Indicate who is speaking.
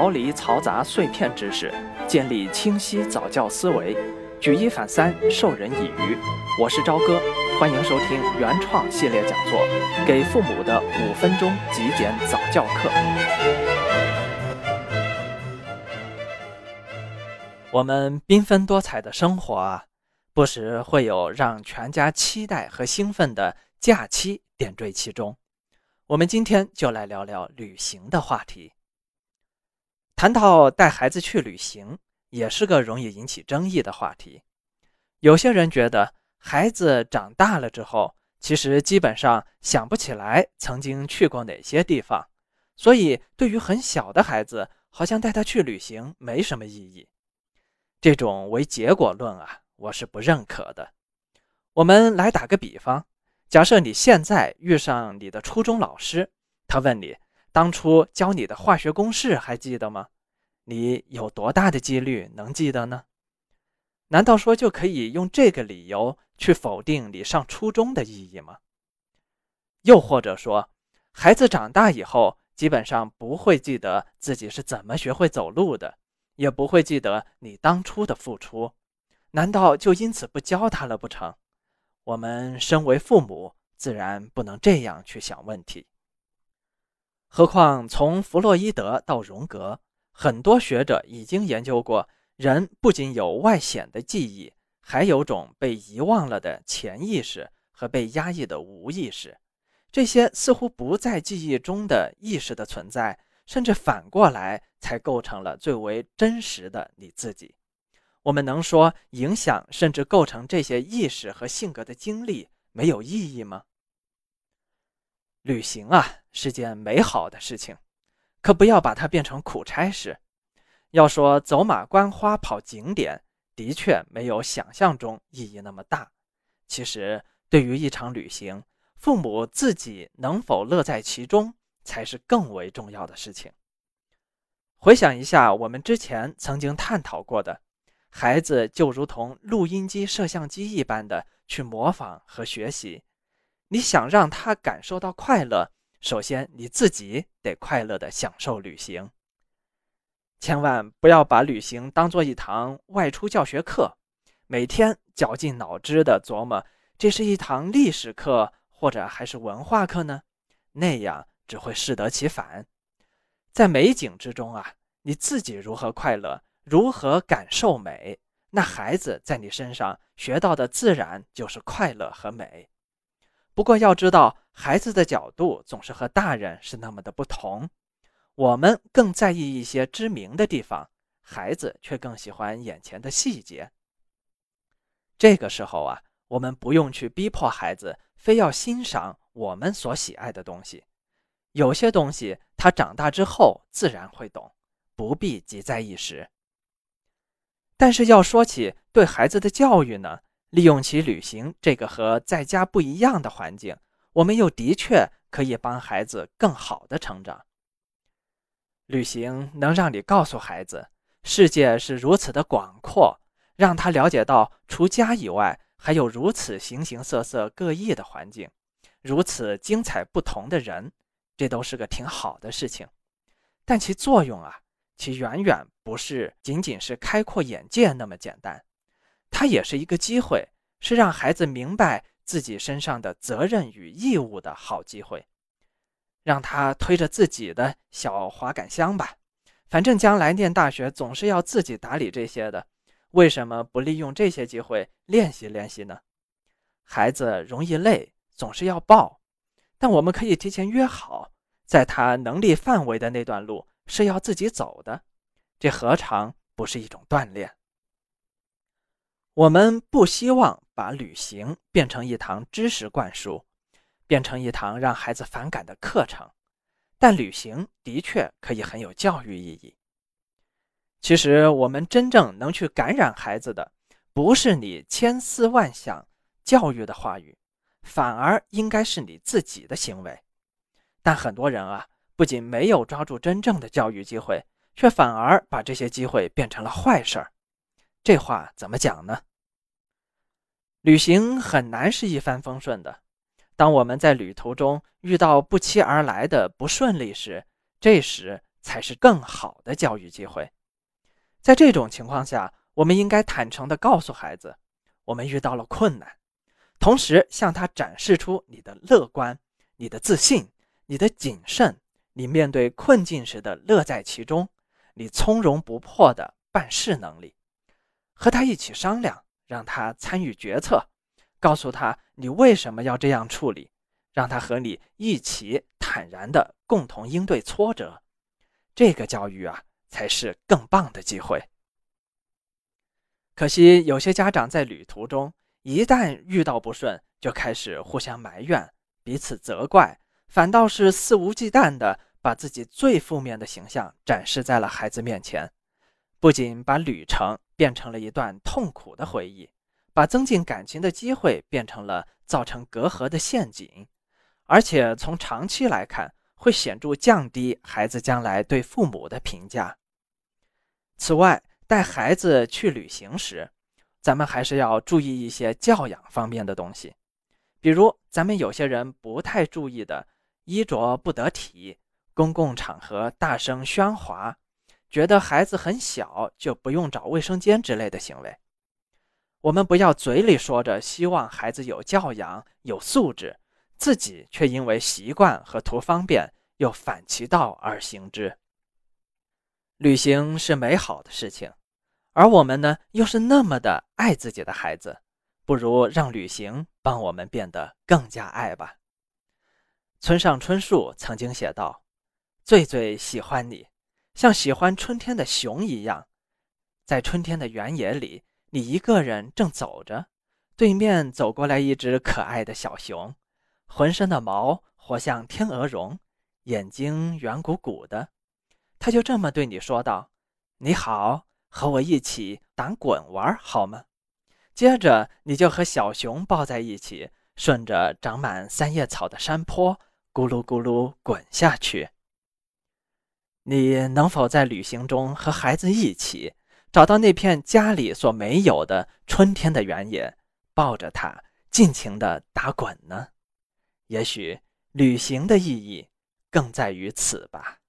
Speaker 1: 逃离嘈杂碎片知识，建立清晰早教思维，举一反三，授人以渔。我是朝哥，欢迎收听原创系列讲座《给父母的五分钟极简早教课》。我们缤纷多彩的生活啊，不时会有让全家期待和兴奋的假期点缀其中。我们今天就来聊聊旅行的话题。谈到带孩子去旅行，也是个容易引起争议的话题。有些人觉得，孩子长大了之后，其实基本上想不起来曾经去过哪些地方，所以对于很小的孩子，好像带他去旅行没什么意义。这种唯结果论啊，我是不认可的。我们来打个比方。假设你现在遇上你的初中老师，他问你当初教你的化学公式还记得吗？你有多大的几率能记得呢？难道说就可以用这个理由去否定你上初中的意义吗？又或者说，孩子长大以后基本上不会记得自己是怎么学会走路的，也不会记得你当初的付出，难道就因此不教他了不成？我们身为父母，自然不能这样去想问题。何况从弗洛伊德到荣格，很多学者已经研究过，人不仅有外显的记忆，还有种被遗忘了的潜意识和被压抑的无意识。这些似乎不在记忆中的意识的存在，甚至反过来才构成了最为真实的你自己。我们能说影响甚至构成这些意识和性格的经历没有意义吗？旅行啊是件美好的事情，可不要把它变成苦差事。要说走马观花跑景点，的确没有想象中意义那么大。其实，对于一场旅行，父母自己能否乐在其中，才是更为重要的事情。回想一下我们之前曾经探讨过的。孩子就如同录音机、摄像机一般的去模仿和学习。你想让他感受到快乐，首先你自己得快乐的享受旅行。千万不要把旅行当做一堂外出教学课，每天绞尽脑汁的琢磨这是一堂历史课或者还是文化课呢？那样只会适得其反。在美景之中啊，你自己如何快乐？如何感受美？那孩子在你身上学到的自然就是快乐和美。不过要知道，孩子的角度总是和大人是那么的不同。我们更在意一些知名的地方，孩子却更喜欢眼前的细节。这个时候啊，我们不用去逼迫孩子非要欣赏我们所喜爱的东西。有些东西他长大之后自然会懂，不必急在一时。但是要说起对孩子的教育呢，利用其旅行这个和在家不一样的环境，我们又的确可以帮孩子更好的成长。旅行能让你告诉孩子，世界是如此的广阔，让他了解到除家以外还有如此形形色色各异的环境，如此精彩不同的人，这都是个挺好的事情。但其作用啊。其远远不是仅仅是开阔眼界那么简单，它也是一个机会，是让孩子明白自己身上的责任与义务的好机会。让他推着自己的小滑杆箱吧，反正将来念大学总是要自己打理这些的，为什么不利用这些机会练习练习呢？孩子容易累，总是要抱，但我们可以提前约好，在他能力范围的那段路。是要自己走的，这何尝不是一种锻炼？我们不希望把旅行变成一堂知识灌输，变成一堂让孩子反感的课程，但旅行的确可以很有教育意义。其实，我们真正能去感染孩子的，不是你千思万想教育的话语，反而应该是你自己的行为。但很多人啊。不仅没有抓住真正的教育机会，却反而把这些机会变成了坏事儿。这话怎么讲呢？旅行很难是一帆风顺的。当我们在旅途中遇到不期而来的不顺利时，这时才是更好的教育机会。在这种情况下，我们应该坦诚地告诉孩子，我们遇到了困难，同时向他展示出你的乐观、你的自信、你的谨慎、你面对困境时的乐在其中、你从容不迫的办事能力。和他一起商量，让他参与决策，告诉他你为什么要这样处理，让他和你一起坦然的共同应对挫折。这个教育啊，才是更棒的机会。可惜有些家长在旅途中，一旦遇到不顺，就开始互相埋怨、彼此责怪，反倒是肆无忌惮的把自己最负面的形象展示在了孩子面前，不仅把旅程。变成了一段痛苦的回忆，把增进感情的机会变成了造成隔阂的陷阱，而且从长期来看，会显著降低孩子将来对父母的评价。此外，带孩子去旅行时，咱们还是要注意一些教养方面的东西，比如咱们有些人不太注意的衣着不得体，公共场合大声喧哗。觉得孩子很小就不用找卫生间之类的行为，我们不要嘴里说着希望孩子有教养、有素质，自己却因为习惯和图方便又反其道而行之。旅行是美好的事情，而我们呢又是那么的爱自己的孩子，不如让旅行帮我们变得更加爱吧。村上春树曾经写道：“最最喜欢你。”像喜欢春天的熊一样，在春天的原野里，你一个人正走着，对面走过来一只可爱的小熊，浑身的毛活像天鹅绒，眼睛圆鼓鼓的。他就这么对你说道：“你好，和我一起打滚玩好吗？”接着你就和小熊抱在一起，顺着长满三叶草的山坡咕噜咕噜滚下去。你能否在旅行中和孩子一起找到那片家里所没有的春天的原野，抱着它尽情的打滚呢？也许旅行的意义更在于此吧。